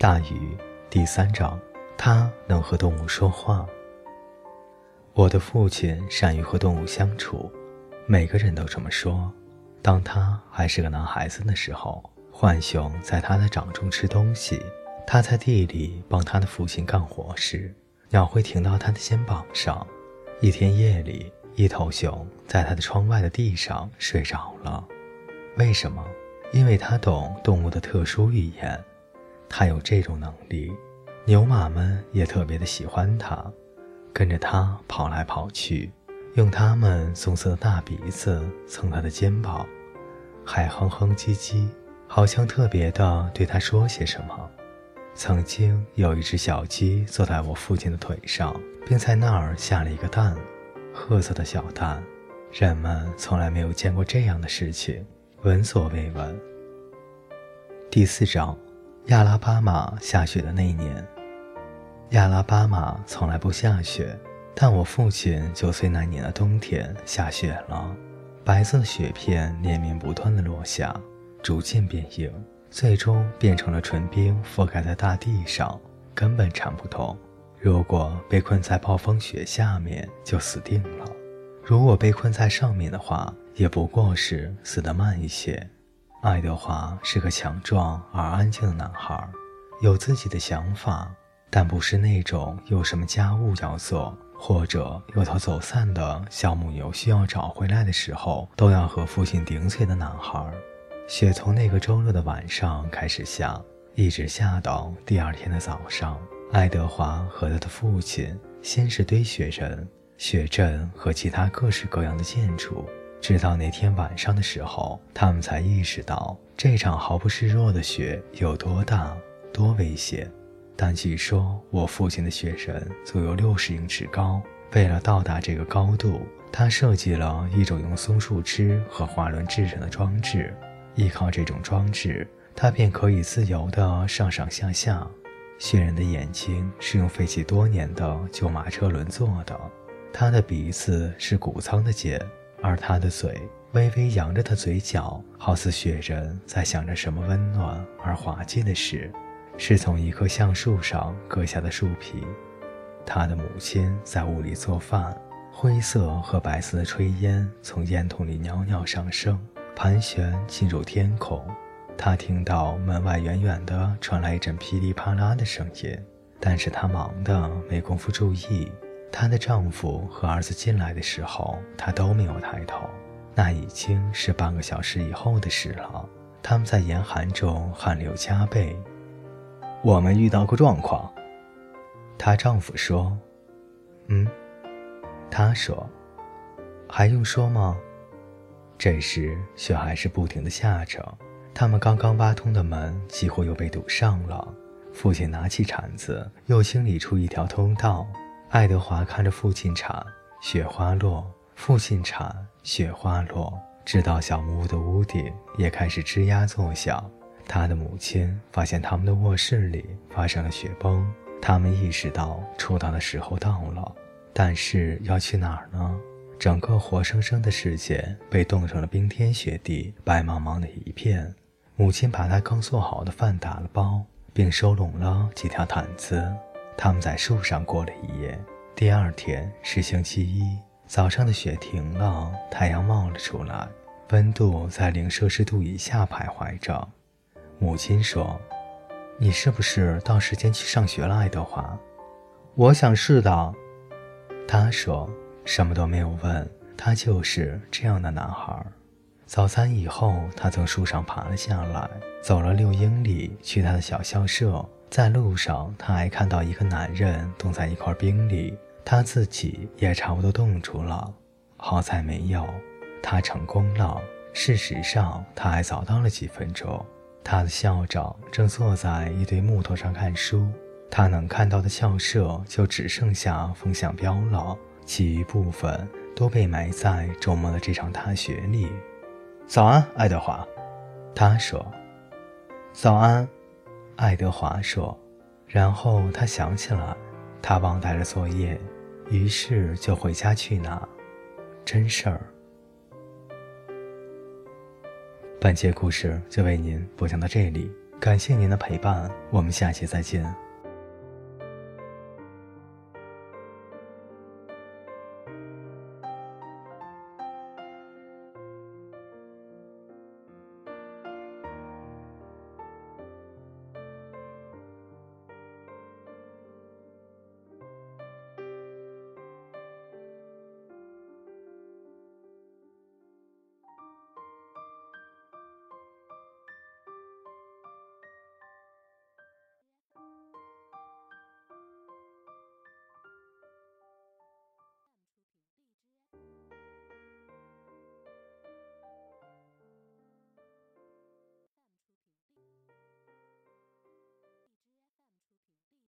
大鱼第三章，他能和动物说话。我的父亲善于和动物相处，每个人都这么说。当他还是个男孩子的时候，浣熊在他的掌中吃东西；他在地里帮他的父亲干活时，鸟会停到他的肩膀上。一天夜里，一头熊在他的窗外的地上睡着了。为什么？因为他懂动物的特殊语言。他有这种能力，牛马们也特别的喜欢他，跟着他跑来跑去，用它们棕色的大鼻子蹭他的肩膀，还哼哼唧唧，好像特别的对他说些什么。曾经有一只小鸡坐在我父亲的腿上，并在那儿下了一个蛋，褐色的小蛋。人们从来没有见过这样的事情，闻所未闻。第四章。亚拉巴马下雪的那年，亚拉巴马从来不下雪，但我父亲九岁那年的冬天下雪了。白色的雪片连绵不断的落下，逐渐变硬，最终变成了纯冰，覆盖在大地上，根本铲不动。如果被困在暴风雪下面，就死定了；如果被困在上面的话，也不过是死得慢一些。爱德华是个强壮而安静的男孩，有自己的想法，但不是那种有什么家务要做，或者有头走散的小母牛需要找回来的时候，都要和父亲顶嘴的男孩。雪从那个周六的晚上开始下，一直下到第二天的早上。爱德华和他的父亲先是堆雪人、雪阵和其他各式各样的建筑。直到那天晚上的时候，他们才意识到这场毫不示弱的雪有多大、多危险。但据说我父亲的雪人足有六十英尺高。为了到达这个高度，他设计了一种用松树枝和滑轮制成的装置。依靠这种装置，他便可以自由地上上下下。雪人的眼睛是用废弃多年的旧马车轮做的，他的鼻子是谷仓的茧。而他的嘴微微扬着的嘴角，好似雪人在想着什么温暖而滑稽的事，是从一棵橡树上割下的树皮。他的母亲在屋里做饭，灰色和白色的炊烟从烟筒里袅袅上升，盘旋进入天空。他听到门外远远的传来一阵噼里啪啦的声音，但是他忙的没工夫注意。她的丈夫和儿子进来的时候，她都没有抬头。那已经是半个小时以后的事了。他们在严寒中汗流浃背。我们遇到过状况，她丈夫说：“嗯。”她说：“还用说吗？”这时雪还是不停的下着。他们刚刚挖通的门几乎又被堵上了。父亲拿起铲子，又清理出一条通道。爱德华看着父亲铲，雪花落；父亲铲，雪花落，直到小木屋的屋顶也开始吱呀作响。他的母亲发现他们的卧室里发生了雪崩，他们意识到出逃的时候到了，但是要去哪儿呢？整个活生生的世界被冻成了冰天雪地，白茫茫的一片。母亲把他刚做好的饭打了包，并收拢了几条毯子。他们在树上过了一夜。第二天是星期一，早上的雪停了，太阳冒了出来，温度在零摄氏度以下徘徊着。母亲说：“你是不是到时间去上学了，爱德华？”“我想是的。”他说，什么都没有问。他就是这样的男孩。早餐以后，他从树上爬了下来，走了六英里去他的小校舍。在路上，他还看到一个男人冻在一块冰里，他自己也差不多冻住了。好在没有，他成功了。事实上，他还早到了几分钟。他的校长正坐在一堆木头上看书，他能看到的校舍就只剩下风向标了，其余部分都被埋在周末的这场大雪里。早安，爱德华，他说。早安。爱德华说，然后他想起来，他忘带了作业，于是就回家去拿。真事儿。本节故事就为您播讲到这里，感谢您的陪伴，我们下期再见。